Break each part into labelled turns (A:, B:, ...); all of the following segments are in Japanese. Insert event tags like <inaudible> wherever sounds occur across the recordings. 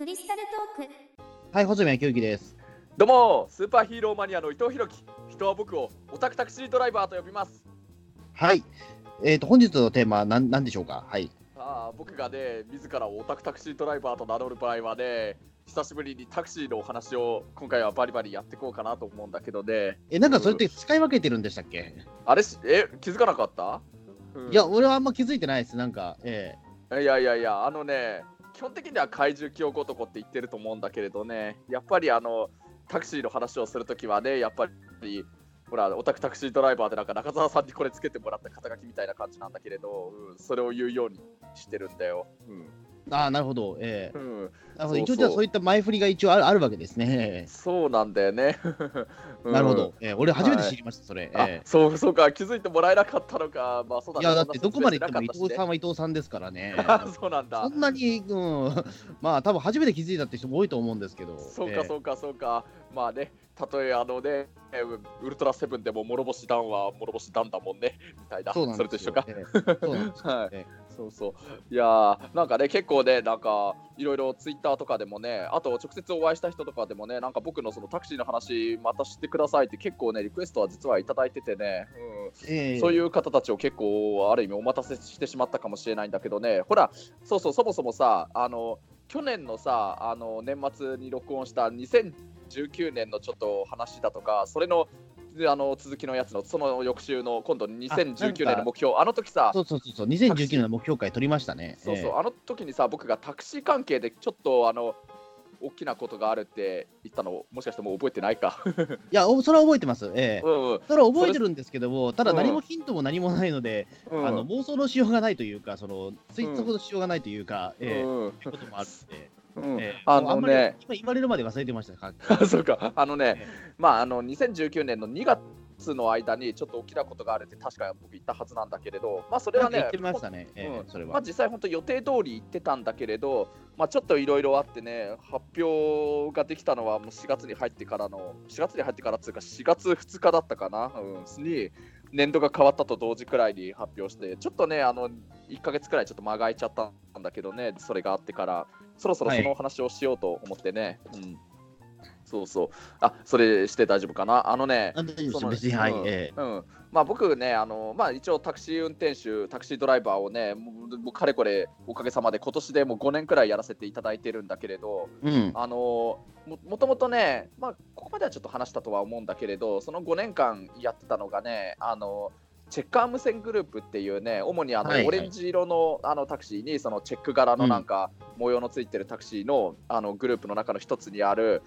A: クリスタルトーク。
B: はい、細宮清之です。
C: どうもスーパーヒーローマニアの伊藤弘樹。人は僕をオタクタクシードライバーと呼びます。
B: はい。えっ、と、本日のテーマは何何でしょうか？はい。
C: あー僕がね自らをオタクタクシードライバーと名乗る場合はね久しぶりにタクシーのお話を今回はバリバリやっていこうかなと思うんだけどね。
B: え、なんかそれって使い分けてるんでしたっけ、
C: あれしえ気づかなかった、うん。
B: いや、俺はあんま気づいてないです。なんか、え。
C: いやいやいやあのね基本的には怪獣記憶男って言ってると思うんだけれどねやっぱりあのタクシーの話をするときはねやっぱりほらオタクタクシードライバーでなんか中澤さんにこれつけてもらった肩書きみたいな感じなんだけれど、うん、それを言うようにしてるんだよ。うん
B: ああ、なるほど。ええ
C: うん、
B: なるほど。一応じゃあそういった前振りが一応あるあるわけですね。
C: そうなんだよね。<laughs> うん
B: なるほど。ええ俺初めて知りました、それ。
C: あ
B: え
C: そうそうか気づいてもらえなかったのか。まあそうだ
B: いや、だってどこまで行っても伊藤さんは伊藤さんですからね。<laughs>
C: そうなんだ
B: そ。んなに、うん、<laughs> まあ多分初めて気づいたって人も多いと思うんですけど。
C: そう
B: ええ
C: かそうかそうか。まあね、たとえあのね、えウルトラセブンでも諸星ダンは諸星ダンだもんね、みたいな。
B: そ
C: れと一緒か。
B: ええそうなんですよ。
C: はい
B: え
C: そうそう。いやー、なんかね、結構ね、なんか、いろいろツイッターとかでもね、あと直接お会いした人とかでもね、なんか僕のそのタクシーの話、また知ってくださいって結構ね、リクエストは実はいただいててね、
B: ええ
C: うん、そういう方たちを結構、ある意味お待たせしてしまったかもしれないんだけどね、ほら、そうそう、そもそもさ、あの、去年のさ、あの、年末に録音した2019年のちょっと話だとか、それの、あの続きのやつのその翌週の今度2019年の目標。あの時さ
B: そうそうそうそう、2019年の目標会取りましたね。
C: そうそう、
B: ええ。
C: あの時にさ、僕がタクシー関係でちょっとあの大きなことがあるって言ったの、もしかしてもう覚えてないか。
B: いや、おそれは覚えてます。ええ。
C: うんうん。
B: それは覚えてるんですけども、ただ
C: うん
B: 何もヒントも何もないので、
C: うん。
B: あの妄想のしようがないというか、そのツイートほどしようがないというか、ええ。
C: うん
B: ということもあるので、
C: うん。
B: ええ。
C: あのね、
B: 今言われるまで忘れてました <laughs>
C: そうか、あのね、
B: え
C: まあ、あの2019年の2月の間にちょっと大きなことがあるって確か僕言ったはずなんだけれど、まあ、それはね
B: ましたね、ええ
C: うん。
B: それは。
C: まあ、実際本当予定通り行ってたんだけれど、まあ、ちょっといろいろあってね発表ができたのはもう4月に入ってからの4月に入ってからっていうか4月2日だったかな、うん、に年度が変わったと同時くらいに発表してちょっとねあの1ヶ月くらいちょっと間が空いちゃったんだけどねそれがあってからそろそろそのお話をしようと思ってね、うん。そうそう。あそれして大丈夫かな？あのねうん。
B: ええ。
C: うん、まあ僕ね、あのまあ、一応タクシー運転手、タクシードライバーをね、もうもうかれこれおかげさまで今年でもう5年くらいやらせていただいてるんだけれど、
B: うん、
C: あのももともとね、まあ、ここまではちょっと話したとは思うんだけれど、その5年間やってたのがね、あのチェッカー無線グループっていうね、主にあの、
B: はいはい。
C: オレンジ色のあのタクシーにそのチェック柄のなんか模様のついてるタクシーの,、あのグループの中の一つにある、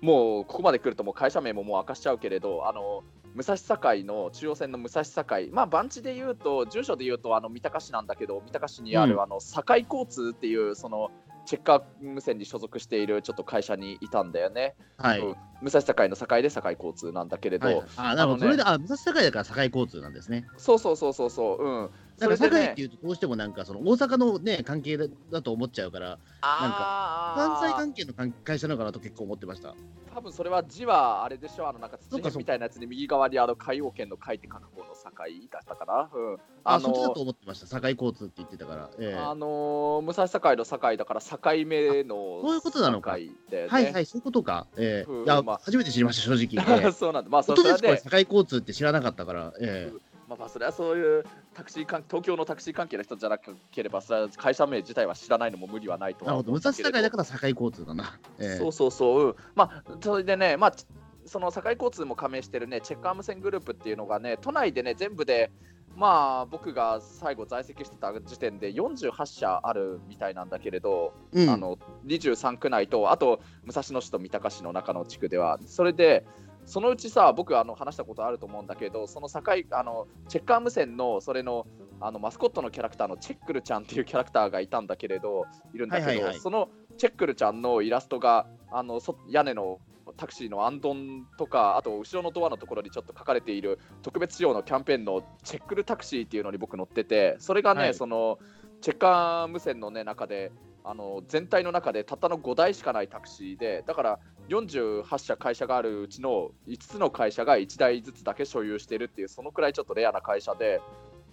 C: もうここまで来るともう会社名ももう明かしちゃうけれど、あの武蔵境の中央線の武蔵境、まあ番地で言うと、住所で言うとあの三鷹市なんだけど、三鷹市にある、
B: うん。
C: あの堺交通っていうそのチェッカー無線に所属しているちょっと会社にいたんだよね。
B: はい。
C: うん武蔵境の境で堺交通なんだけれど、
B: はい、あ、なるほど、
C: ね
B: それで、あ、武蔵境だから境交通なんですね。
C: そうそうそうそうそう、うん。
B: なんか
C: それでね
B: 境っていうと、どうしてもなんか、その大阪のね、関係だだと思っちゃうから、
C: あ
B: 関西
C: ー
B: 関係の関会社なのかなと結構思ってました。
C: 多分それは字はあれでしょ、あのなんか土みたいなやつに右側にあの海洋圏の海って書く方の境だったかな。うん、
B: あ、
C: あの
B: そっちだと思ってました。境交通って言ってたから。ええ
C: あのー武蔵境の境だから境目の
B: そういうことなのか
C: ね。
B: はいはい、そういうことか。ええ
C: うん
B: いや、
C: まあ
B: 初めて知りました、正直。ええ <laughs>
C: そうなんだ。まあそれ
B: ですこれ、
C: で、
B: 境交通って知らなかったから。ええ
C: まあまあそれはそういうタクシー関東京のタクシー関係の人じゃなければ、会社名自体は知らないのも無理はないとは
B: なるほど、武蔵境だから境交通だな。ええ
C: そうそうそう、うんまあ、それでね、まあ、ちその境交通も加盟してるね、チェッカー無線グループっていうのがね、都内でね、全部で、まあ、僕が最後在籍してた時点で48社あるみたいなんだけれど、
B: うん。
C: あの23区内と、あと武蔵野市と三鷹市の中の地区では、それで、そのうちさ、僕あの話したことあると思うんだけど、その境あのチェッカー無線のそれのあのマスコットのキャラクターのチェックルちゃんっていうキャラクターがいたんだけれど、いるんだけど、
B: はいはいはい。
C: そのチェックルちゃんのイラストがあのそ屋根のタクシーのアンドンとか、あと後ろのドアのところにちょっと書かれている特別仕様のキャンペーンのチェックルタクシーっていうのに僕乗ってて、それがね、
B: はい。
C: そのチェッカー無線の、ね、中であの全体の中でたったの5台しかないタクシーで、だから48社会社があるうちの5つの会社が1台ずつだけ所有してるっていう、そのくらいちょっとレアな会社で、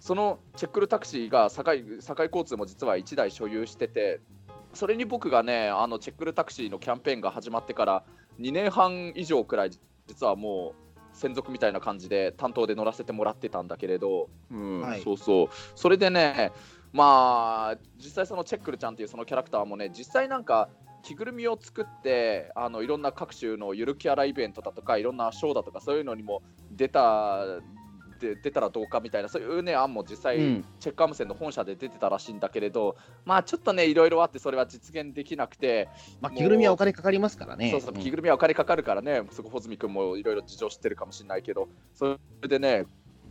C: そのチェックルタクシーが境境交通も実は1台所有してて、それに僕がねあのチェックルタクシーのキャンペーンが始まってから2年半以上くらい実はもう専属みたいな感じで担当で乗らせてもらってたんだけれど、うん
B: はい。
C: そうそう。それでねまあ実際そのチェックルちゃんっていうそのキャラクターもね実際なんか着ぐるみを作ってあのいろんな各種のゆるキャライベントだとかいろんなショーだとかそういうのにも出たで出たらどうかみたいなそういうね案も実際、
B: うん
C: チェックアムセンの本社で出てたらしいんだけれどまあちょっとねいろいろあってそれは実現できなくて
B: まあ、着ぐるみはお金かかりますからね。
C: そうそう、
B: ん
C: 着ぐるみはお金かかるからね、そこ、穂積君もいろいろ事情知ってるかもしれないけど、それでね、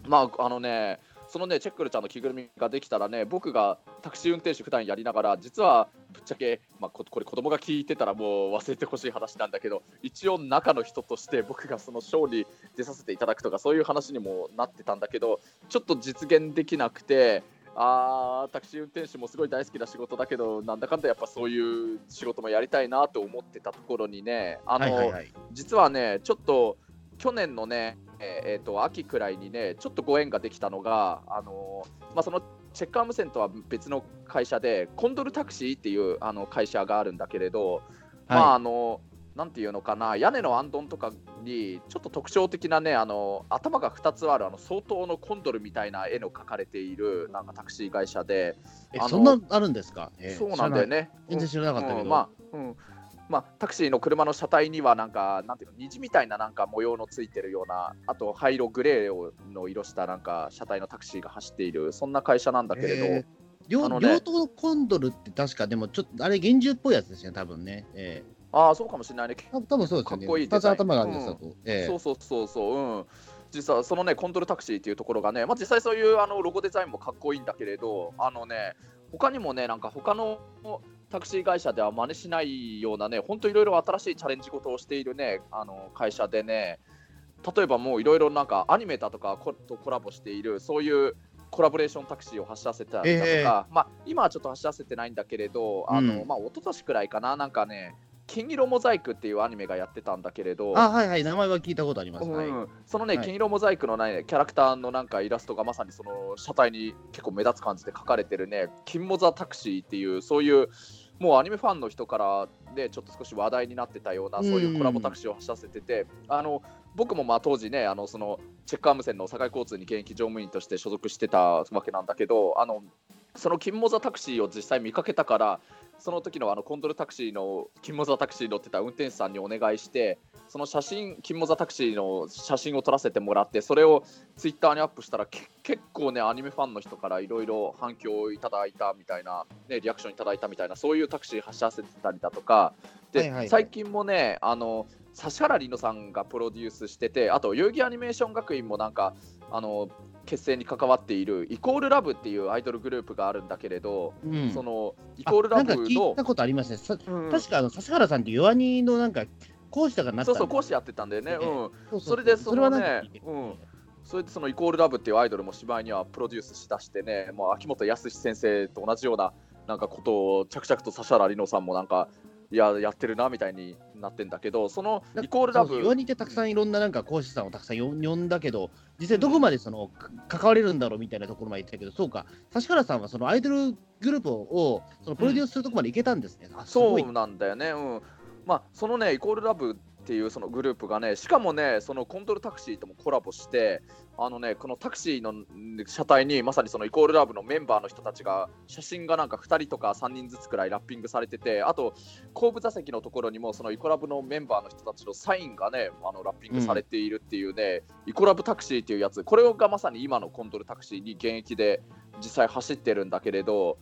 C: まあ、あのね、そのね、チェックルちゃんの着ぐるみができたらね、僕がタクシー運転手普段やりながら、実はぶっちゃけ、まあ、ここれ、子供が聞いてたらもう忘れてほしい話なんだけど、一応、中の人として僕がそのショーに出させていただくとか、そういう話にもなってたんだけど、ちょっと実現できなくて、あータクシー運転手もすごい大好きな仕事だけど、なんだかんだやっぱそういう仕事もやりたいなと思ってたところにね、あの、
B: はいはいはい。
C: 実はね、ちょっと去年のね、えーえーと秋くらいにね、ちょっとご縁ができたのが、あのまあ、そのチェッカー無線とは別の会社で、コンドルタクシーっていうあの会社があるんだけれど、まあ
B: は
C: あのなんていうのかな、屋根のあんどんとかに、ちょっと特徴的なね、あの頭が2つあるあの相当のコンドルみたいな絵の描かれているなんかタクシー会社で、
B: えそんなあるんですか、えー
C: そうなんだよ。ね。
B: 全然知らなかったけど
C: うんまあ、うん。まあ、タクシーの車の車体にはなんか、なんていうの、虹みたいななんか模様のついてるような、あと灰色、グレーの色したなんか車体のタクシーが走っている、そんな会社なんだけれど、
B: 知らない両
C: ね。
B: 両党コンドルって確かでもちょっとあれ幻獣っぽいやつですよね多分ね、え
C: ああ、そうかもしれないね。
B: ー、多分そうですよね。
C: かっこいい
B: 2つ頭があるやつだと、えー。
C: そうそうそうそう、うん。実はそのね、コントロタクシーっていうところがね、まあ、実際そういうあのロゴデザインもかっこいいんだけれど、あのね、他にもね、なんか他のタクシー会社では真似しないようなね、本当いろいろ新しいチャレンジ事をしているね、あの会社でね、例えばもういろいろなんかアニメーターとかことコラボしている、そういうコラボレーションタクシーを走らせたりだとか、
B: ええ。
C: まあ、今はちょっと走らせてないんだけれど、あの
B: うん。
C: まあ、一昨年くらいかな、なんかね、金色モザイクっていうアニメがやってたんだけれど、
B: あはいはい名前は聞いたことあります、はい
C: うん、そのね、
B: はい。
C: 金色モザイクのね、キャラクターのなんかイラストがまさにその車体に結構目立つ感じで描かれてるね、金モザタクシーっていう、そういう、もうアニメファンの人からね、ちょっと少し話題になってたような、そういうコラボタクシーを走らせてて、あの僕もまあ当時ね、あのそのチェックアーム線の堺交通に現役乗務員として所属してたわけなんだけど、あのその金モザタクシーを実際見かけたから、その時のあのコンドルタクシーの金モザタクシー乗ってた運転手さんにお願いして、その写真、金モザタクシーの写真を撮らせてもらって、それをツイッターにアップしたら、け結構ね、アニメファンの人からいろいろ反響をいただいたみたいな、ね、リアクションいただいたみたいな、そういうタクシー走らせてたりだとか、で、
B: はいはいはい。
C: 最近もね、あの指原莉乃さんがプロデュースしてて、あと、遊戯アニメーション学院もなんか、あの結成に関わっているイコールラブっていうアイドルグループがあるんだけれど、
B: うん。
C: そのイコールラブ
B: あなんか聞
C: の
B: いたことありますね。さ
C: うん。
B: 確かあの指原さんって弱にのなんか講師とかになった
C: そうそう講師やってたんだよね、
B: ね。
C: うん、
B: そ
C: れでそ
B: それは
C: のねうん。それでそのイコールラブっていうアイドルも芝居にはプロデュースしだしてね、もう秋元康先生と同じようななんかことを着々と指原莉乃さんもなんかいややってるなみたいになってんだけど、そのイコールラブ
B: そうそう弱にってたくさんいろんななんか講師さんをたくさん呼んだけど実際どこまでそのか関われるんだろうみたいなところまで言ってたけどそうか。指原さんはそのアイドルグループをそのプロデュースするとこまで行けたんですね、あすごい。
C: そうなんだよね、うん。まあ、そのね、イコールラブっていうそのグループがね、しかもね、そのコントロタクシーともコラボして、あのね、このタクシーの車体にまさにそのイコールラブのメンバーの人たちが、写真がなんか2人とか3人ずつくらいラッピングされてて、あと、後部座席のところにも、そのイコラブのメンバーの人たちのサインがね、あのラッピングされているっていうね、イコラブタクシーっていうやつ、これがまさに今のコンドルタクシーに現役で実際走ってるんだけれど、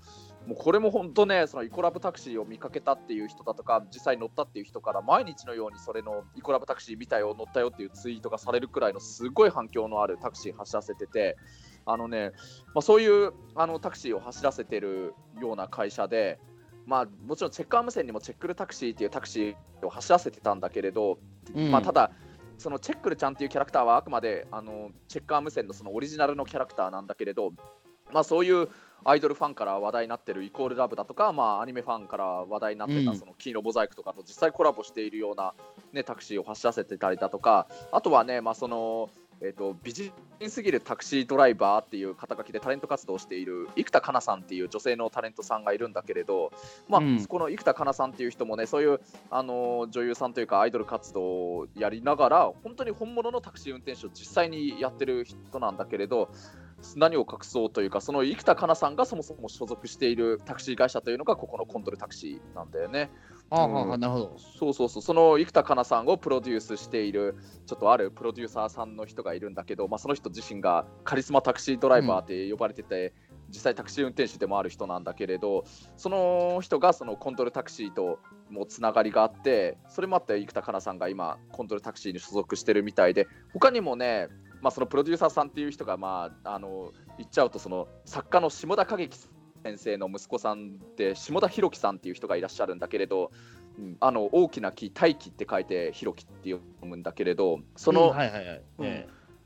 C: もうこれも本当ね、そのイコラブタクシーを見かけたっていう人だとか、実際乗ったっていう人から、毎日のようにそれのイコラブタクシー見たよ、乗ったよっていうツイートがされるくらいのすごい反響のあるタクシー走らせてて、あのね、まあ、そういうあのタクシーを走らせてるような会社で、まあ、もちろんチェックアーム線にもチェックルタクシーっていうタクシーを走らせてたんだけれど、
B: うん。
C: まあ、ただ、そのチェックルちゃんっていうキャラクターはあくまであのチェックアーム線のそのオリジナルのキャラクターなんだけれど、まあ、そういうアイドルファンから話題になってるイコールラブだとか、まあ、アニメファンから話題になって
B: うん。
C: たその金色モザイクとかと実際コラボしているような、ね、タクシーを走らせてたりだとかあとはね、まあそのえーと、美人すぎるタクシードライバーっていう肩書きでタレント活動をしている生田香奈さんっていう女性のタレントさんがいるんだけれど、まあ、うん、この生田香奈さんっていう人もねそういうあの女優さんというかアイドル活動をやりながら本当に本物のタクシー運転手を実際にやってる人なんだけれど何を隠そうというかその生田香奈さんがそもそも所属しているタクシー会社というのがここのコントルタクシーなんだよね。
B: ああ、なるほど。
C: そうそうそう、その生田香奈さんをプロデュースしている、ちょっとあるプロデューサーさんの人がいるんだけど、まあ、その人自身がカリスマタクシードライバーって呼ばれてて、うん、実際タクシー運転手でもある人なんだけれど、その人がそのコントルタクシーともつながりがあって、それもあって生田香奈さんが今、コントルタクシーに所属してるみたいで、他にもね、まあ、そのプロデューサーさんっていう人が、まあ、あの言っちゃうとその作家の下田景樹先生の息子さんで下田博樹さんっていう人がいらっしゃるんだけれどあの大きな木大樹って書いてひろきって読むんだけれどその、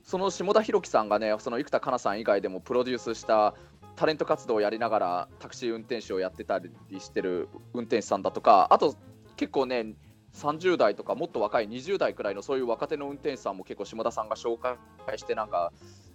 C: その下田博樹さんがねその生田香奈さん以外でもプロデュースしたタレント活動をやりながらタクシー運転手をやってたりしてる運転手さんだとかあと結構ね30代とかもっと若い20代くらいのそういう若手の運転手さんも結構下田さんが紹介してなんか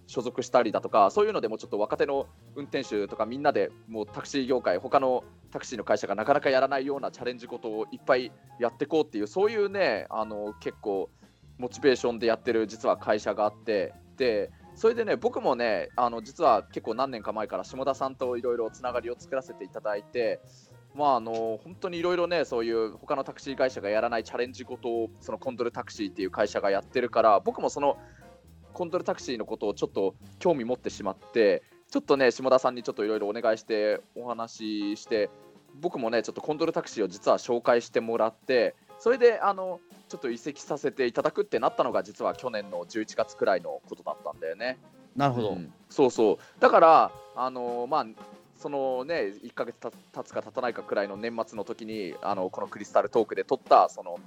C: 所属したりだとかそういうのでもちょっと若手の運転手とかみんなでもうタクシー業界他のタクシーの会社がなかなかやらないようなチャレンジことをいっぱいやっていこうっていうそういうねあの結構モチベーションでやってる実は会社があってでそれでね僕もねあの実は結構何年か前から下田さんといろいろつながりを作らせていただいてまああの本当にいろいろねそういう他のタクシー会社がやらないチャレンジことをそのコンドルタクシーっていう会社がやってるから僕もそのコントルタクシーのことをちょっと興味持ってしまってちょっとね下田さんにちょっといろいろお願いしてお話しして僕もねちょっとコントルタクシーを実は紹介してもらってそれであのちょっと移籍させていただくってなったのが実は去年の11月くらいのことだったんだよね。
B: なるほど、うん、
C: そうそう。だからあのまあそのね1か月経つか経たないかくらいの年末の時にあのこのクリスタルトークで撮ったその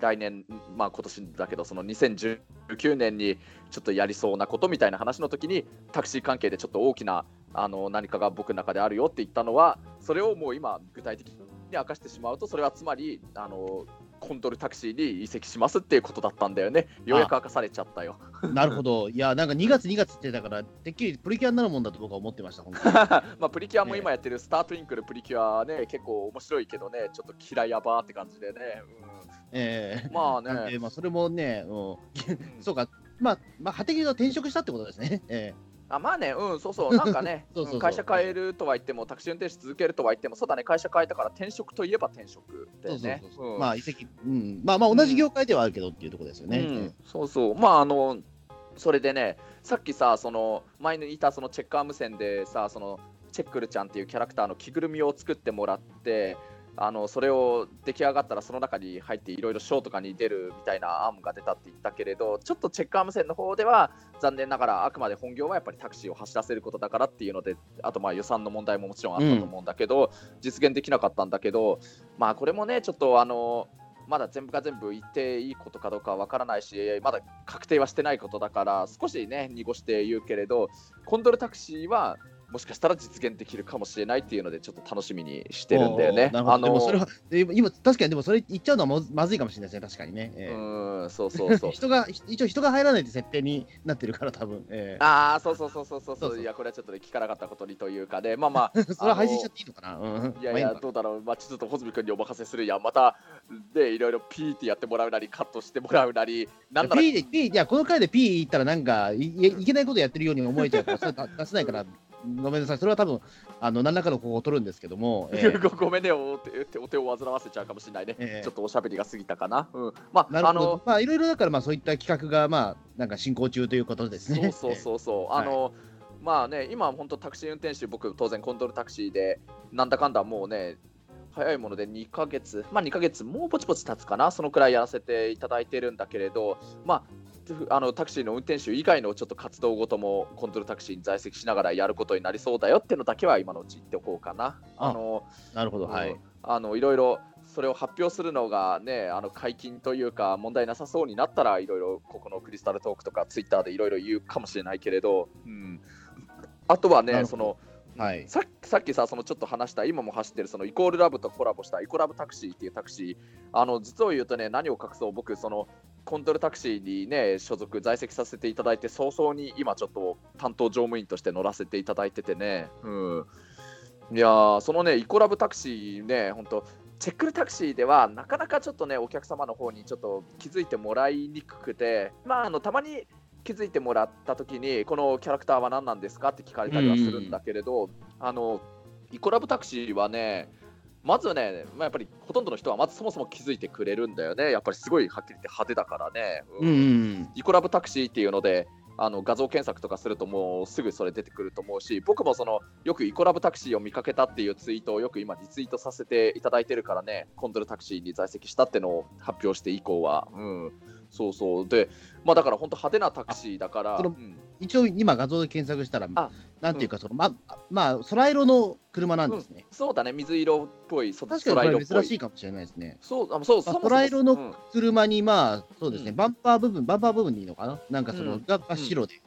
C: 来年、まあ今年だけど、その2019年にちょっとやりそうなことみたいな話の時に、タクシー関係でちょっと大きなあの何かが僕の中であるよって言ったのは、それをもう今、具体的に明かしてしまうと、それはつまり、あのコントルタクシーに移籍しますっていうことだったんだよね。ようやく明かされちゃったよ。<laughs>
B: なるほど。いや、なんか2月、2月ってだから、てっきりプリキュアになるもんだと僕は思ってました、<laughs>
C: まあ、プリキュアも今やってるスタートインクルプリキュアね、結構面白いけどね、ちょっと嫌いやばーって感じでね。うん
B: え
C: ー、まあね。
B: まあ、それもね、うん、<laughs> そうか、まあ、まあ、果てに転職したってことですね。えー
C: あまあね、うん、そうそう、なんかね <laughs> そうそうそう、会社変えるとは言っても、タクシー運転手続けるとは言っても、そうだね、会社変えたから転職といえば転職だよね。
B: まあ、移籍、うん、まあまあ、同じ業界ではあるけどっていうところですよね。うん。
C: うん、そうそう、まあ、あの、それでね、さっきさ、その前にいたそのチェッカー無線でさ、そのチェックルちゃんっていうキャラクターの着ぐるみを作ってもらって、あのそれを出来上がったらその中に入っていろいろショーとかに出るみたいな案が出たって言ったけれどちょっとチェックアーム線の方では残念ながらあくまで本業はやっぱりタクシーを走らせることだからっていうのであとまあ予算の問題ももちろんあったと思うんだけど、うん、実現できなかったんだけどまあこれもねちょっとあのまだ全部が全部言っていいことかどうかわからないしまだ確定はしてないことだから少しね濁して言うけれどコンドルタクシーはもしかしたら実現できるかもしれないっていうので、ちょっと楽しみにしてるんだよね。
B: あのでもそれは今、確かにでもそれ言っちゃうのはまずいかもしれないですね、確かにね。
C: えー、うんそうそうそう。
B: 人が一応人が入らないって設定になってるから、多分、
C: えー、ああ、そうそうそうそうそうそういや、これはちょっと、ね、聞かなかったことにというかで、まあまあ、<laughs>
B: それは配信しちゃっていいのかな。う
C: ん、いやいや、どうだろう、まあ、ちょっと穂積君にお任せするや、また、で、いろいろピーってやってもらうなり、カットしてもらうなり、
B: なんだろう。ピーで、ピー、いや、この回でピー言ったら、なんかい、いけないことやってるように思えちゃうから、それ出せないから。ごめんなさい、それは多分あの何らかの方法を取るんですけども、<laughs>
C: えー、ごめんねお手、お手を煩わせちゃうかもしれないね、えー、ちょっとおしゃべりが過ぎたかな。うん、まあ、あの
B: まあ、いろいろだから、まあ、そういった企画が、まあ、なんか進行中ということですね。
C: そうそうそう、あの、はい。まあね、今、本当タクシー運転手、僕、当然コントロールタクシーで、なんだかんだもうね、早いもので2ヶ月、まあ2ヶ月、もうぼちぼち経つかな、そのくらいやらせていただいてるんだけれど、まあ、あのタクシーの運転手以外のちょっと活動ごともコントロールタクシーに在籍しながらやることになりそうだよっていうのだけは今のうち言っておこうかな。
B: あのなるほど、はい。
C: あのいろいろそれを発表するのがね、あの解禁というか問題なさそうになったらいろいろここのクリスタルトークとかツイッターでいろいろ言うかもしれないけれど、うん、あとはね、そのはい、ささっきさ、そのちょっと話した、今も走ってるそのイコールラブとコラボしたイコラブタクシーっていうタクシー、あの実を言うとね、何を隠そう、僕、そのコントルタクシーにね所属在籍させていただいて早々に今ちょっと担当乗務員として乗らせていただいててね、うん、いやそのねイコラブタクシーね本当チェックルタクシーではなかなかちょっとねお客様の方にちょっと気づいてもらいにくくてまああのたまに気づいてもらった時にこのキャラクターは何なんですかって聞かれたりはするんだけれど、あのイコラブタクシーはねまずね、まあ、やっぱりほとんどの人はまずそもそも気づいてくれるんだよね。やっぱりすごいはっきり言って派手だからね、
B: うん。うん
C: イコラブタクシーっていうのであの画像検索とかするともうすぐそれ出てくると思うし僕もそのよくイコラブタクシーを見かけたっていうツイートをよく今リツイートさせていただいてるからね。コンドルタクシーに在籍したってのを発表して以降は、うん、そうそう。でまあだから本当派手なタクシーだから、
B: 一応今画像で検索したら
C: あ
B: なんていうかその、ままあ空色の車なんですね、
C: そうだね水色っぽいそ
B: 確かに珍しいかもしれないですね。
C: そうあそう
B: 空色の
C: うん。
B: 車にまあそうですね、
C: うん。
B: バンパー部分バンパー部分でいいのかな？なんかその、
C: うん。
B: がが白で、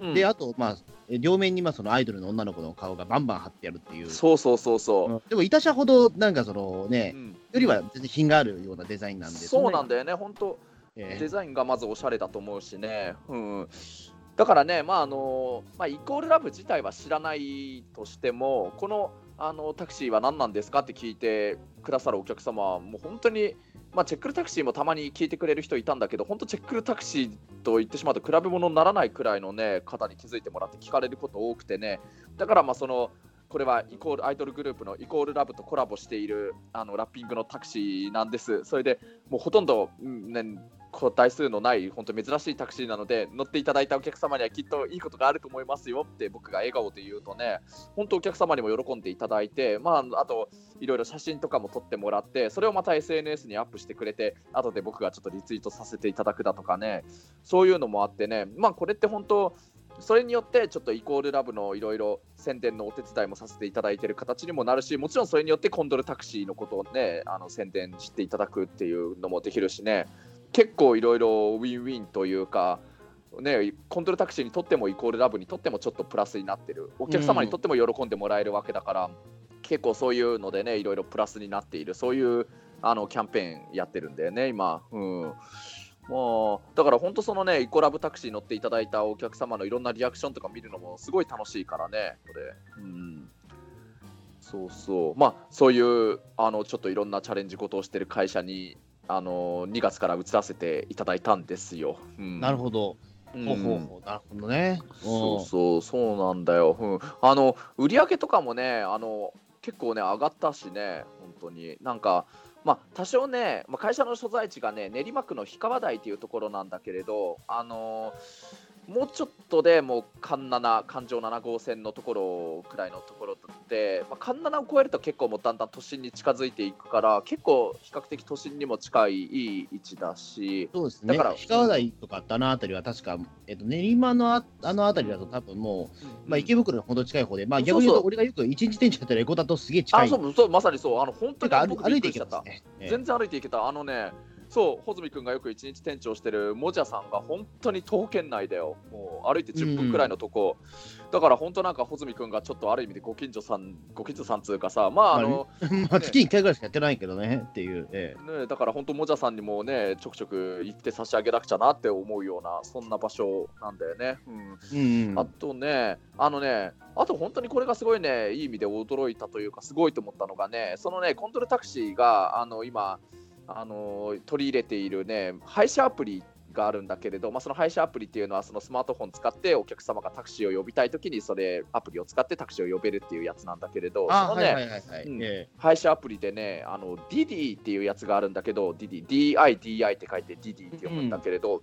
C: うん。
B: であとまあえ両面にまあそのアイドルの女の子の顔がバンバン貼ってあるっていう。
C: そうそうそうそう、
B: うん。でも、いた車ほど、なんかそのね、
C: うん。
B: よりは全然品があるようなデザインなんで、
C: そうなん
B: だ、
C: だよね本当。
B: え
C: デザインがまずおしゃれだと思うしね、うん、だからね、まああのまあ、イコールラブ自体は知らないとしても、このあのタクシーは何なんですかって聞いてくださるお客様は、もう本当に、まあ、チェックルタクシーもたまに聞いてくれる人いたんだけど、本当、チェックルタクシーと言ってしまうと、比べ物にならないくらいの、ね、方に気づいてもらって聞かれること多くてね、だからまあその、これはイコールアイドルグループのイコールラブとコラボしているあのラッピングのタクシーなんです。それでもうほとんど、ね、こう台数のない本当珍しいタクシーなので乗っていただいたお客様にはきっといいことがあると思いますよって僕が笑顔で言うとね本当お客様にも喜んでいただいてまああといろいろ写真とかも撮ってもらってそれをまた SNS にアップしてくれて後で僕がちょっとリツイートさせていただくだとかねそういうのもあってねまあこれって本当それによってちょっとイコールラブのいろいろ宣伝のお手伝いもさせていただいている形にもなるしもちろんそれによってコンドルタクシーのことをねあの宣伝していただくっていうのもできるしね。結構いろいろウィンウィンというか、ね、コントロールタクシーにとってもイコールラブにとってもちょっとプラスになってる。お客様にとっても喜んでもらえるわけだから、結構そういうのでねいろいろプラスになっている。そういうあのキャンペーンやってるんだよね今。うん。もうだから本当そのねイコラブタクシー乗っていただいたお客様のいろんなリアクションとか見るのもすごい楽しいからねこれ。うん。そうそう。まあそういうあのちょっといろんなチャレンジ事をしてる会社にあの2月から移らせていただいたんですよ。うん、
B: なるほど、
C: うん。
B: ほうほうなるほどね。
C: そうそうそうなんだよ。うん、あの売り上げとかもねあの結構ね上がったしね本当に。なんかまあ多少ね、まあ、会社の所在地がね練馬区の氷川台っていうところなんだけれどあのもうちょっとでもう環7環状7号線のところくらいのところで、まあ、環7を超えると結構もうだんだん都心に近づいていくから結構比較的都心にも近いいい位置だし
B: そうですね。
C: だから
B: 氷川台とかあの辺りは確か、えっと、練馬のああの辺りだと多分もう、まあ、池袋にほど近い方で、まあ、逆に言うと、俺がよく一日店長やったらエコだとすげえ近い。
C: あそうそうまさにそうあの本当に僕
B: 歩いてい。けますね。ええ
C: 全然歩いていけた。あのね、そう、穂積君がよく一日店長してるもじゃさんが本当に徒歩圏内だよ。もう歩いて10分くらいのとこ。だから本当なんか穂積君がちょっとある意味でご近所さん、ご近所さんつうかさ、まああの、
B: まあ、<laughs> 月1回ぐらいしかやってないけどねっていう。ええ
C: ね、だから本当もじゃさんにもね、ちょくちょく行って差し上げなくちゃなって思うような、そんな場所なんだよね。うん。
B: うんうん
C: あとね、あのね、あと本当にこれがすごいね、いい意味で驚いたというか、すごいと思ったのがね、そのね、コントロールタクシーが、あの今、あの取り入れているね、配車アプリがあるんだけれど、まあ、その配車アプリっていうのは、そのスマートフォン使ってお客様がタクシーを呼びたいときに、それ、アプリを使ってタクシーを呼べるっていうやつなんだけれど、
B: あ
C: そのね、配車アプリでね、あの、ディディっていうやつがあるんだけど、ディディ、DIDI って書いてディディって読むんだけれど、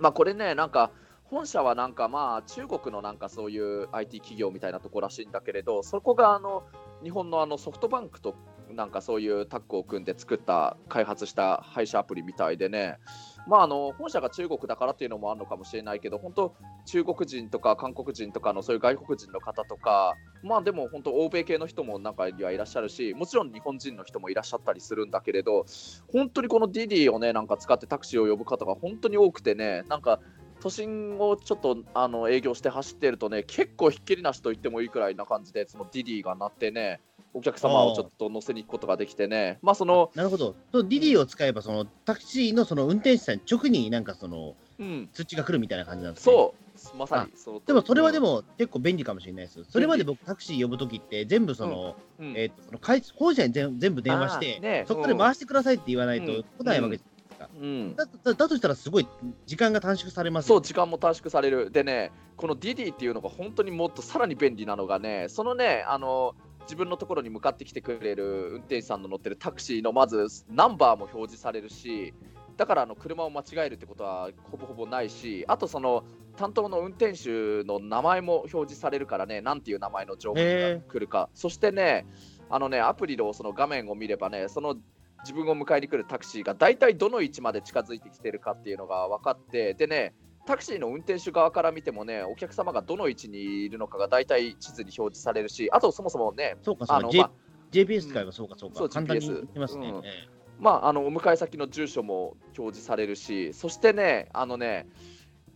C: まあこれね、なんか、本社はなんかまあ中国のなんかそういう IT 企業みたいなところらしいんだけれど、そこがあの日本のあのソフトバンクとなんかそういうタッグを組んで作った開発した配車アプリみたいでね、まああの本社が中国だからっていうのもあるのかもしれないけど、本当中国人とか韓国人とかのそういう外国人の方とか、まあでも本当欧米系の人も中にはいらっしゃるし、もちろん日本人の人もいらっしゃったりするんだけれど、本当にこのディディをねなんか使ってタクシーを呼ぶ方が本当に多くてね、なんか都心をちょっとあの営業して走ってるとね、結構ひっきりなしと言ってもいいくらいな感じで、そのディディが鳴ってね、お客様をちょっと乗せに行くことができてね、まあその、
B: なるほど。そのディディを使えば、そのタクシーのその運転手さんに直になんかその
C: うん、
B: 通知が来るみたいな感じなんですね。
C: そう、まさにそう。
B: でもそれはで
C: も、
B: も結構便利かもしれないです。それまで僕タクシー呼ぶときって全部その、
C: うん
B: えっ、とその会本社に全全部電話して、
C: ね
B: そこで回してくださいって言わないと
C: うん
B: 来ないわけじゃないですか。
C: うん、
B: だだだとしたらすごい時間が短縮されますよ
C: そう、時間も短縮される。でね、このディディっていうのが本当にもっとさらに便利なのがね、そのね、あの、自分のところに向かってきてくれる運転手さんの乗ってるタクシーのまずナンバーも表示されるし、だからあの車を間違えるってことはほぼほぼないし、あとその担当の運転手の名前も表示されるからね、なんていう名前の情報が来るか。そしてね、あのね、アプリのその画面を見ればね、その自分を迎えに来るタクシーが大体どの位置まで近づいてきてるかっていうのが分かって、でね、タクシーの運転手側から見てもね、お客様がどの位置にいるのかが大体地図に表示されるし、あとそもそもね、
B: そうか、
C: あの
B: J
C: まあ
B: GPS 使えばそうか、そうか、
C: そう
B: 簡単に
C: GPS
B: 言ってますね。
C: うん。
B: え
C: まあ、あのお迎え先の住所も表示されるし、そしてね、あのね、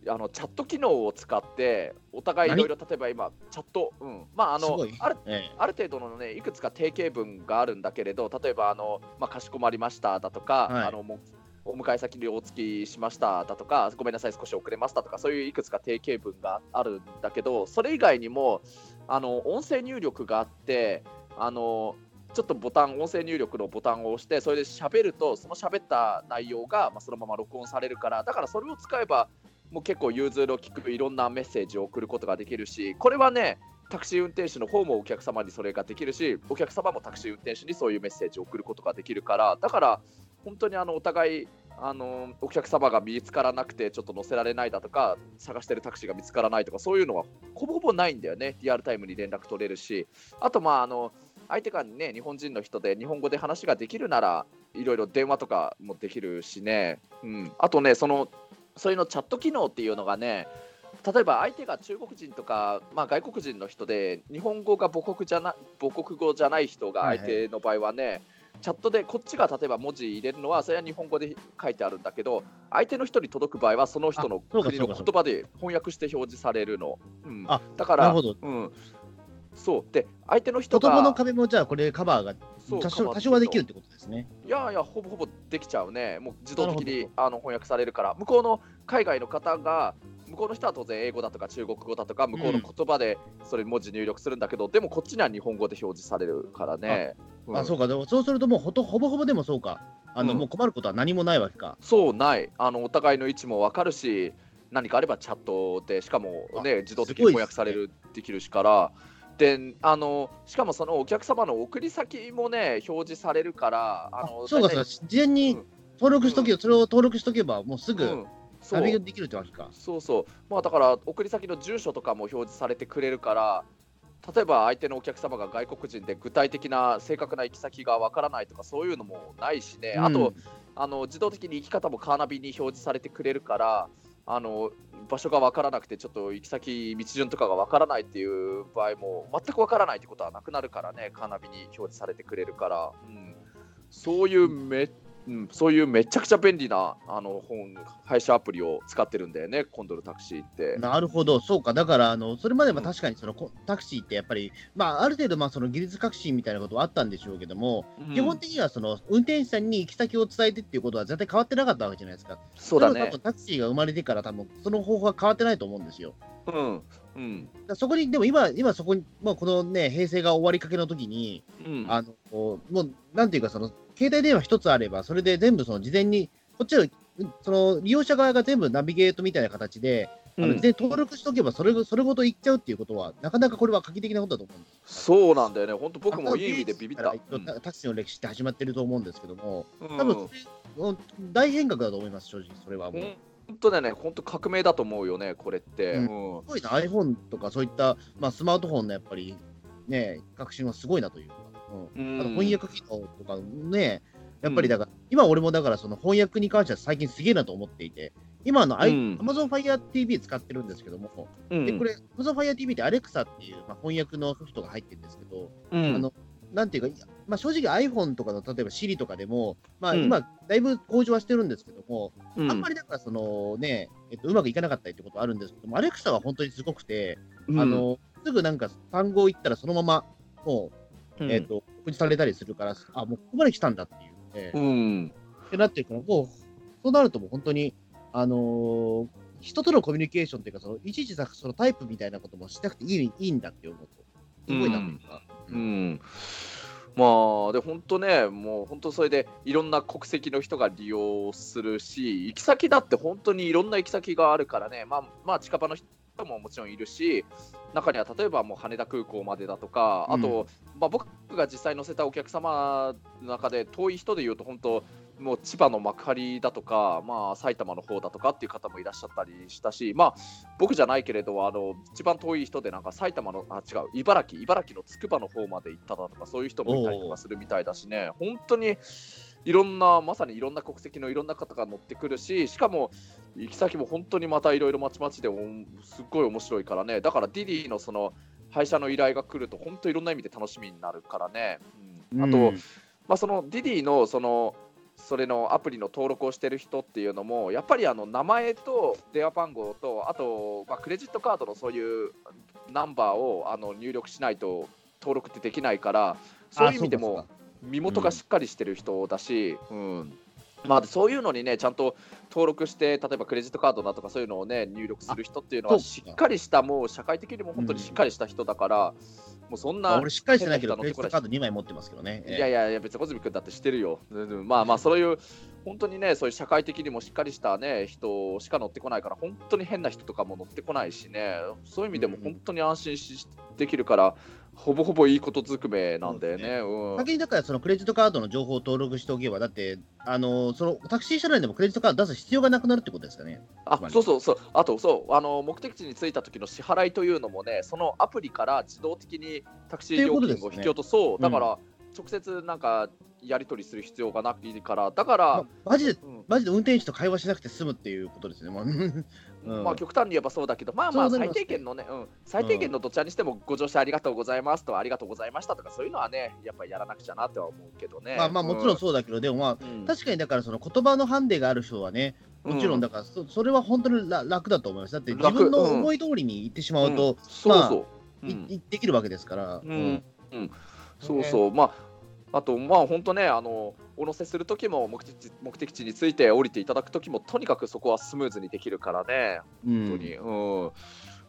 C: あのチャット機能を使って、お互いいろいろ、例えば今、チャット、うん、まあ、あのある
B: ええ。
C: ある程度のね、いくつか定型文があるんだけれど、例えば、あのまあ、かしこまりましただとか、
B: はい。
C: あのもうお迎え先にお付きしましただとか、ごめんなさい、少し遅れましたとか、そういういくつか定型文があるんだけど、それ以外にも、あの音声入力があって、あのちょっとボタン、音声入力のボタンを押して、それで喋ると、その喋った内容が、まあ、そのまま録音されるから、だからそれを使えば、もう結構融通の利くいろんなメッセージを送ることができるし、これはね、タクシー運転手の方もお客様にそれができるし、お客様もタクシー運転手にそういうメッセージを送ることができるから、だから本当にあのお互いあのお客様が見つからなくてちょっと乗せられないだとか、探してるタクシーが見つからないとか、そういうのはほぼほぼないんだよね、リアルタイムに連絡取れるし、あと、まあ、あの相手がね、日本人の人で日本語で話ができるなら、いろいろ電話とかもできるしね、うん、あとね、そのそういうのチャット機能っていうのがね、例えば相手が中国人とか、まあ、外国人の人で、日本語が母国じゃな母国語じゃない人が相手の場合はね、チャットでこっちが例えば文字入れるのは、それは日本語で書いてあるんだけど、相手の人に届く場合は、その人の国の言葉で翻訳して表示されるの。うん。
B: あ
C: だから
B: なるほど。
C: うん、そう。で相手の人が
B: 言葉の壁もじゃあこれカバーが多少多少はできるってことですね。
C: いやいや、ほぼほぼできちゃうね、もう自動的にあの翻訳されるから、向こうの海外の方が、向こうの人は当然英語だとか中国語だとか、向こうの言葉でそれ文字入力するんだけど、でもこっちには日本語で表示されるからね。うん。
B: あ、そうか、でもそうするともうほとほぼほぼでもそうか。あの、
C: うん。
B: もう困ることは何もないわけか。
C: そうない。あの、お互いの位置も分かるし、何かあればチャットで、しかも、
B: あ
C: ね、自動的に翻訳される、できるしから。であのしかもそのお客様の送り先もね、表示されるから、あ
B: あ
C: の
B: そうか、そうか、事前に登録しとけば、それを登録しとけば、もうすぐナビができるってわけか。
C: そうそう、まあ、だから送り先の住所とかも表示されてくれるから、例えば相手のお客様が外国人で具体的な正確な行き先がわからないとか、そういうのもないしね、あと、あの自動的に行き方もカーナビに表示されてくれるから、あの場所がわからなくて、ちょっと行き先、道順とかがわからないっていう場合も、全くわからないってことはなくなるからね、カーナビに表示されてくれるから、うん、そういうめ、うん、そういうめちゃくちゃ便利なあの本配車アプリを使ってるんだよね、コンドルタクシーって。
B: なるほど、そうか、だから、あのそれまでは確かにその、こタクシーってやっぱり、まあ、ある程度、まあ、その技術革新みたいなことはあったんでしょうけども、
C: うん
B: 基本的にはその運転手さんに行き先を伝えてっていうことは絶対変わってなかったわけじゃないですか。
C: そうだね。
B: タクシーが生まれてから、多分その方法は変わってないと思うんですよ。
C: うん。うん。
B: そこに、でも今、今そこに、まあ、このね、平成が終わりかけの時に、
C: うん。
B: あのもうなんていうか、その携帯電話一つあれば、それで全部その事前に、こっちはその利用者側が全部ナビゲートみたいな形で、あの
C: うん
B: 事前に登録しておけばそれご、それごと行っちゃうっていうことは、なかなかこれは画期的なことだと思うんです。
C: そうなんだよね。本当僕もいい意味でビビった。
B: タタクシーの歴史って始まってると思うんですけども、
C: うん
B: 多分ん大変革だと思います、正直、それはもう。
C: 本当だよね。本当革命だと思うよね、これって。
B: う
C: うん。
B: すごいな、iPhone とかそういった、まあ、スマートフォンのやっぱり、ね、革新はすごいなというか、うん。
C: うん。
B: あと翻訳機能とかね、やっぱりだから、今俺もだからその翻訳に関しては最近すげえなと思っていて、今あの、Amazon Fire TV 使ってるんですけども、
C: うん。
B: でこれ、Amazon Fire TV って Alexa っていう、まあ、翻訳のソフトが入ってるんですけど、
C: うん。
B: あのなんていうか、まあ、正直 iPhone とかの例えば Siri とかでも、まあ、
C: うん。
B: 今、だいぶ向上はしてるんですけども、
C: うん。
B: あんまりだからそのね、えっと、うまくいかなかったりってことはあるんですけども、アレクサは本当にすごくて、
C: うん。
B: あのすぐなんか単語を言ったらそのままもう
C: うん。
B: えっ、と、告示されたりするから、あ、もうここまで来たんだっていう、ね
C: うん。
B: ってなってるから、もう、そうなるともう本当に、あのー人とのコミュニケーションっていうか、そのいちいちさ、そのタイプみたいなこともしなくていいいいんだって思う。と、すごいなっていうか。
C: うんまあで本当ねもう本当それでいろんな国籍の人が利用するし行き先だって本当にいろんな行き先があるからね。まあまあ近場の人ももちろんいるし中には例えばもう羽田空港までだとかあと、まあ、僕が実際乗せたお客様の中で遠い人でいうと本当もう千葉の幕張だとか、まあ、埼玉の方だとかっていう方もいらっしゃったりしたし、まあ、僕じゃないけれどあの一番遠い人でなんか埼玉のあ違う茨城茨城のつくばの方まで行っただとかそういう人もいたりとかするみたいだしね。本当にいろんなまさにいろんな国籍のいろんな方が乗ってくるししかも行き先も本当にまたいろいろまちまちでおすっごい面白いからね。だからディディのその配車の依頼が来ると本当いろんな意味で楽しみになるからね、うん。あと、
B: うん。
C: まあ、そのディディのそのそれのアプリの登録をしてる人っていうのもやっぱりあの名前と電話番号とあと、まあ、クレジットカードのそういうナンバーをあの入力しないと登録ってできないからそういう意味でも身元がしっかりしてる人だし、うんまあ、そういうのにねちゃんと登録して例えばクレジットカードだとかそういうのをね入力する人っていうのはしっかりしたもう社会的にも本当にしっかりした人だから、もうそんな
B: まあ俺しっかりしてないけど、クレジットカード2枚持ってますけどね。
C: いやいやいや、別に小泉君だってしてるよ。うんうんまあまあ、そういう、本当にね、そういう社会的にもしっかりしたね、人しか乗ってこないから、本当に変な人とかも乗ってこないしね、そういう意味でも
B: うん
C: 本当に安心しできるから、ほぼほぼいいことずくめなんだよね。うん。
B: 先にだからそのクレジットカードの情報を登録しておけば、だって、あのそのタクシー車内でもクレジットカード出す必要がなくなるってことですかね。
C: あそうそうそう、あとそう。あの、目的地に着いた時の支払いというのもね、そのアプリから自動的にタクシー料金を引き落とそう、
B: ね
C: だから、直接なんかやり取りする必要がなくていいから、だから、
B: まマジで、
C: うん。
B: マジで運転手と会話しなくて済むっていうことですね。もう <laughs> うん。
C: まあ極端に言えばそうだけど、まあまあ最低限のね、うん、最低限のどちらにしてもご乗車ありがとうございますとありがとうございましたとかそういうのはね、やっぱりやらなくちゃなとは思うけどね。
B: まあまあもちろんそうだけど、でもまあ、
C: うん、
B: 確かにだからその言葉のハンデがある人はね、もちろんだからそ、それは本当に楽楽だと思います。だって自分の思い通りに言ってしまうと、
C: そうそう。うん。
B: いいできるわけですから。
C: うん。うん。そうそう、まあ、あと、まあ、本当ね、あの、お乗せするときも目的地、目的地について降りていただくときも、とにかくそこはスムーズにできるからね、
B: うん
C: 本当に。うん。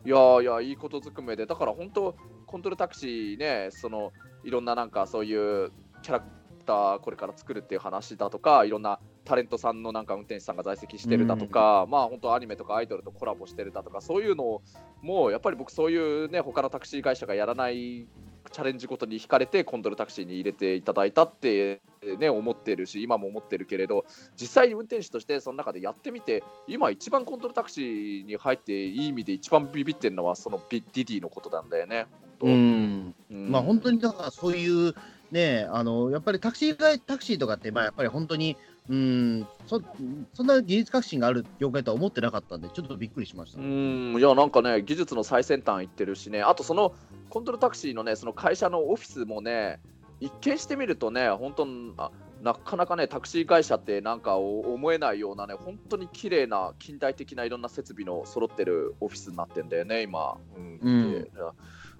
C: いやーいや、いいことずくめで、だから本当、コントロールタクシーね、その、いろんななんかそういうキャラクター、これから作るっていう話だとか、いろんなタレントさんのなんか運転手さんが在籍してるだとか、まあ本当アニメとかアイドルとコラボしてるだとか、そういうのも、やっぱり僕そういうね、他のタクシー会社がやらないチャレンジごとに惹かれてコンドルタクシーに入れていただいたって、ね、思ってるし今も思ってるけれど実際に運転手としてその中でやってみて今一番コンドルタクシーに入っていい意味で一番ビビってるのはそのビディディのことなんだよね。
B: う
C: 本
B: んまあ本当にだからそういうね、あのやっぱりタクシーがタクシーとかって、まあやっぱり本当に、うんそ、そんな技術革新がある業界とは思ってなかったんで、ちょっとびっくりしました。
C: うんいやなんかね技術の最先端いってるしねあとそのコントロールタクシーのねその会社のオフィスもね一見してみるとね本当あなかなかねタクシー会社ってなんかお思えないようなね本当に綺麗な近代的ないろんな設備の揃ってるオフィスになってんだよね今、うん。
B: うん。
C: で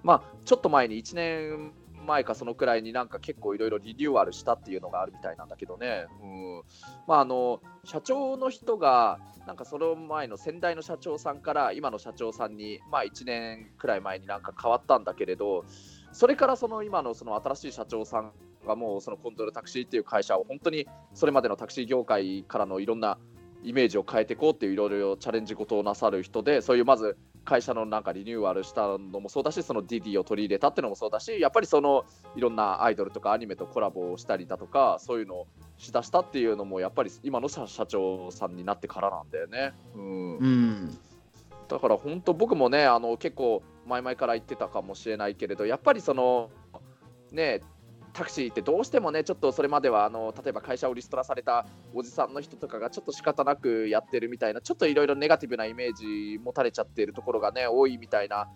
C: まあちょっと前に1年前かそのくらいになんか結構いろいろリニューアルしたっていうのがあるみたいなんだけどね、うん、まああの社長の人がなんかその前の先代の社長さんから今の社長さんにまあ1年くらい前になんか変わったんだけれどそれからその今のその新しい社長さんがもうそのコントロールタクシーっていう会社を本当にそれまでのタクシー業界からのいろんなイメージを変えていこうっていういろいろチャレンジ事をなさる人でそういうまず会社のなんかリニューアルしたのもそうだしその DD を取り入れたっていうのもそうだしやっぱりそのいろんなアイドルとかアニメとコラボをしたりだとかそういうのをしだしたっていうのもやっぱり今の社社長さんになってからなんだよね。うん
B: うん、
C: だから本当僕もねあの結構前々から言ってたかもしれないけれどやっぱりそのねタクシーってどうしてもねちょっとそれまではあの例えば会社をリストラされたおじさんの人とかがちょっと仕方なくやってるみたいなちょっといろいろネガティブなイメージ持たれちゃってるところがね多いみたいな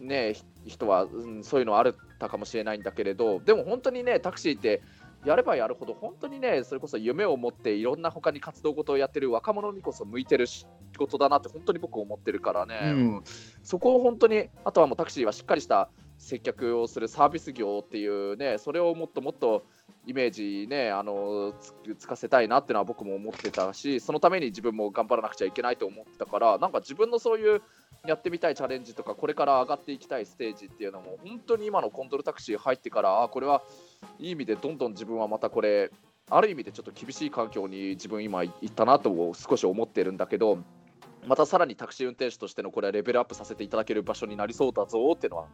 C: ね人は、うん、そういうのあったかもしれないんだけれどでも本当にねタクシーってやればやるほど本当にねそれこそ夢を持っていろんな他に活動事をやってる若者にこそ向いてる仕事だなって本当に僕思ってるからね、
B: うん。
C: そこを本当にあとはもうタクシーはしっかりした接客をするサービス業っていうねそれをもっともっとイメージねあのつかせたいなっていうのは僕も思ってたしそのために自分も頑張らなくちゃいけないと思ってたからなんか自分のそういうやってみたいチャレンジとかこれから上がっていきたいステージっていうのも本当に今のコントロールタクシー入ってからあこれはいい意味でどんどん自分はまたこれある意味でちょっと厳しい環境に自分今行ったなと少し思ってるんだけどまたさらにタクシー運転手としてのこれはレベルアップさせていただける場所になりそうだぞっていうのは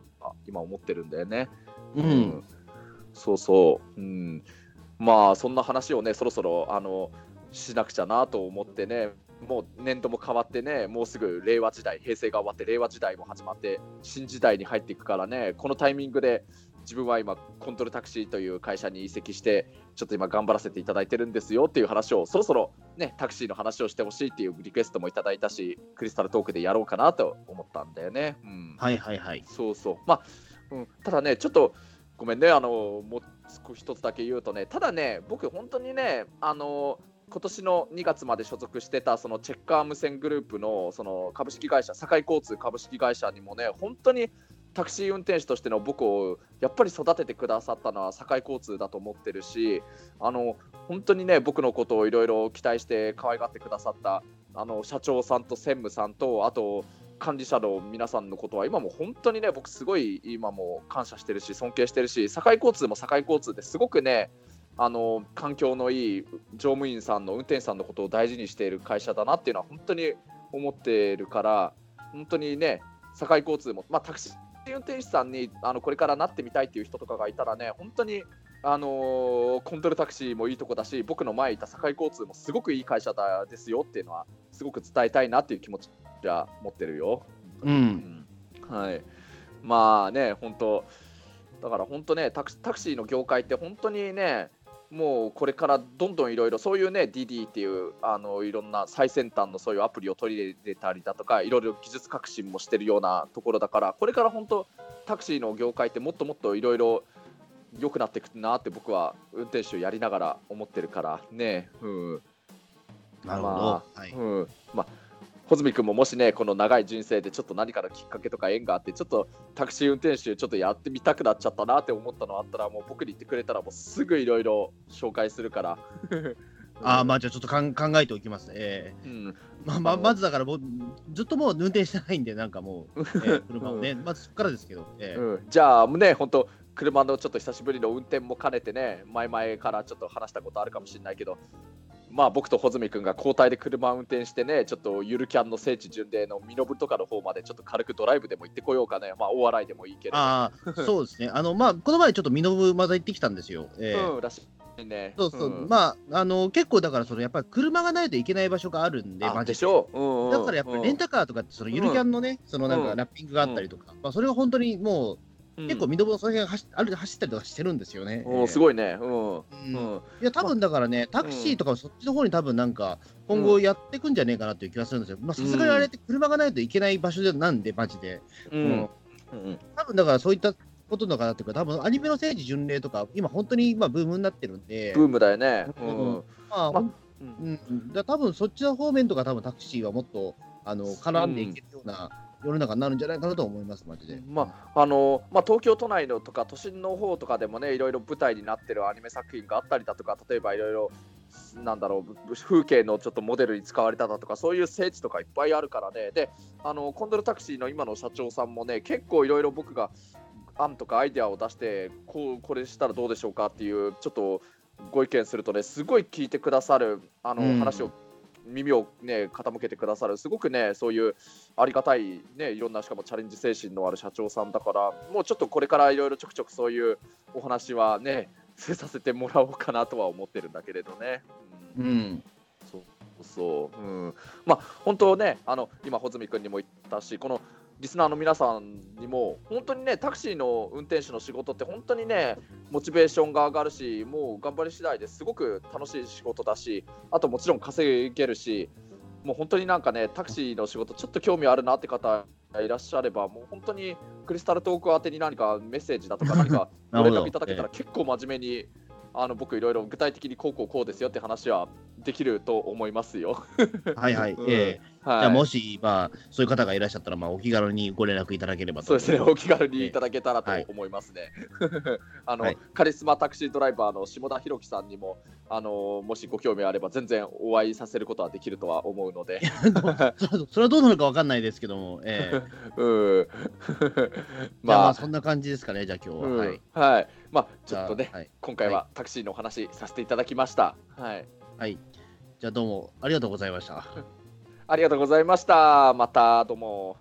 C: 今思ってるんだよね。
B: うん、
C: そうそう、うん、まあそんな話をねそろそろあのしなくちゃなと思ってねもう年度も変わってねもうすぐ令和時代平成が終わって令和時代も始まって新時代に入っていくからねこのタイミングで自分は今コントロールタクシーという会社に移籍してちょっと今頑張らせていただいてるんですよっていう話をそろそろねタクシーの話をしてほしいっていうリクエストもいただいたしクリスタルトークでやろうかなと思ったんだよね。うん、
B: はいはいはい。
C: そうそうまあ、うん、ただねちょっとごめんねあのもう一つだけ言うとねただね僕本当にねあの今年の2月まで所属してたそのチェッカー無線グループのその株式会社堺交通株式会社にもね本当にタクシー運転手としての僕をやっぱり育ててくださったのは堺交通だと思ってるしあの本当にね僕のことをいろいろ期待して可愛がってくださったあの社長さんと専務さんとあと管理者の皆さんのことは今も本当にね僕すごい今も感謝してるし尊敬してるし堺交通も堺交通ですごくねあの環境のいい乗務員さんの運転手さんのことを大事にしている会社だなっていうのは本当に思ってるから本当にね堺交通も、まあ、タクシ運転手さんにあのこれからなってみたいっていう人とかがいたらね、本当にあのー、コントロタクシーもいいとこだし、僕の前いた堺交通もすごくいい会社だですよっていうのは、すごく伝えたいなっていう気持ちは持ってるよ。
B: うん、
C: うん、はい。まあね、本当、だから本当ねタク、タクシーの業界って本当にね、もうこれからどんどんいろいろそういうね DD っていうあのいろんな最先端のそういうアプリを取り入れたりだとかいろいろ技術革新もしてるようなところだからこれから本当タクシーの業界ってもっともっといろいろ良くなっていくなって僕は運転手やりながら思ってるからね。うん、
B: なるほど、ま
C: あ、はい、うん。まあ穂積君ももしね、この長い人生でちょっと何かのきっかけとか縁があって、ちょっとタクシー運転手ちょっとやってみたくなっちゃったなって思ったのあったら、もう僕に言ってくれたら、もうすぐいろいろ紹介するから。<laughs>
B: ああ、まあじゃあちょっとかん考えておきますね。えー、うんまあ、ままずだからもう、ずっともう運転してないんで、なんかもう、えー、車をね、まずそこからですけど。えー
C: うん、じゃあ、ね、本当、車のちょっと久しぶりの運転も兼ねてね、前々からちょっと話したことあるかもしれないけど、まあ、僕と穂積君が交代で車を運転してね、ちょっとゆるキャンの聖地巡礼の身延とかの方までちょっと軽くドライブでも行ってこようかね、まあ、大洗でもいいけど。
B: ああ、そうですね。あの、まあ、この前ちょっと身延まだ行ってきたんですよ。
C: えー、うん、らしいね。
B: そうそう、うん、まあ、あの、結構だから、その、やっぱり車がないといけない場所があるんで、
C: で。しょ？う、
B: うんうん、だからやっぱりレンタカーとかって、そのゆるキャンのね、そのなんかラッピングがあったりとか、まあ、それが本当にもう、結構、見どころその辺走ある走ったりとかしてるんですよね。
C: おすごいね。うん。うん、
B: いや、多分だからね、タクシーとかそっちの方に多分なんか、今後やっていくんじゃねえかなっていう気がするんですよ。まあ、さすがにあれって車がないといけない場所なんで、マジで。うん。多分だからそういったことのかなっていうか、多分アニメの聖地巡礼とか、今本当に今ブームになってるんで。
C: ブームだよね。
B: うん。まあ、まうん、だ多分そっちの方面とか、多分タクシーはもっとあの絡んでいけるような世の中になるんじゃないかなと思います、マジで。
C: まああのまあ、東京都内のとか都心の方とかでもね、いろいろ舞台になってるアニメ作品があったりだとか、例えばいろいろ、なんだろう、風景のちょっとモデルに使われただとか、そういう聖地とかいっぱいあるからね、で、あのコンドルタクシーの今の社長さんもね、結構いろいろ僕が案とかアイデアを出して、こうこれしたらどうでしょうかっていう、ちょっとご意見するとね、すごい聞いてくださるあの、話を耳をね傾けてくださる。すごくねそういうありがたいねいろんなしかもチャレンジ精神のある社長さんだからもうちょっとこれからいろいろちょくちょくそういうお話はねさせてもらおうかなとは思ってるんだけれどね。
B: うん、うん。
C: そうそう、うん、まあ本当ねあの今穂積君にも言ったしこのリスナーの皆さんにも本当にねタクシーの運転手の仕事って本当にねモチベーションが上がるしもう頑張り次第ですごく楽しい仕事だしあともちろん稼げるしもう本当になんかねタクシーの仕事ちょっと興味あるなって方いらっしゃればもう本当にクリスタルトーク宛てに何かメッセージだとか <laughs> 何かご連絡いただけたら結構真面目にあの僕いろいろ具体的にこうこうこうですよって話はできると思いますよ。<laughs>
B: はいはい。
C: うん
B: ええ
C: はい、
B: じゃあもし、まあ、そういう方がいらっしゃったら、まあ、お気軽にご連絡いただければと。
C: そうですね、<laughs> お気軽にいただけたらと
B: はい
C: 思いますね。<laughs> あの、
B: はい
C: カリスマタクシードライバーの下田博樹さんにも、あのもしご興味あれば、全然お会いさせることはできるとは思うので。
B: そそれはどうなるかわかんないですけども、ええ
C: うん。
B: ま
C: まあ、
B: あ、そんな感じですかね、じゃあ今日は。
C: うん
B: はい。
C: はい。まあ、ちょっとね、
B: はい。
C: 今回はタクシーのお話させていただきました。はい。
B: はい。じゃあ、どうもありがとうございました。<laughs>
C: ありがとうございました。また、どうも。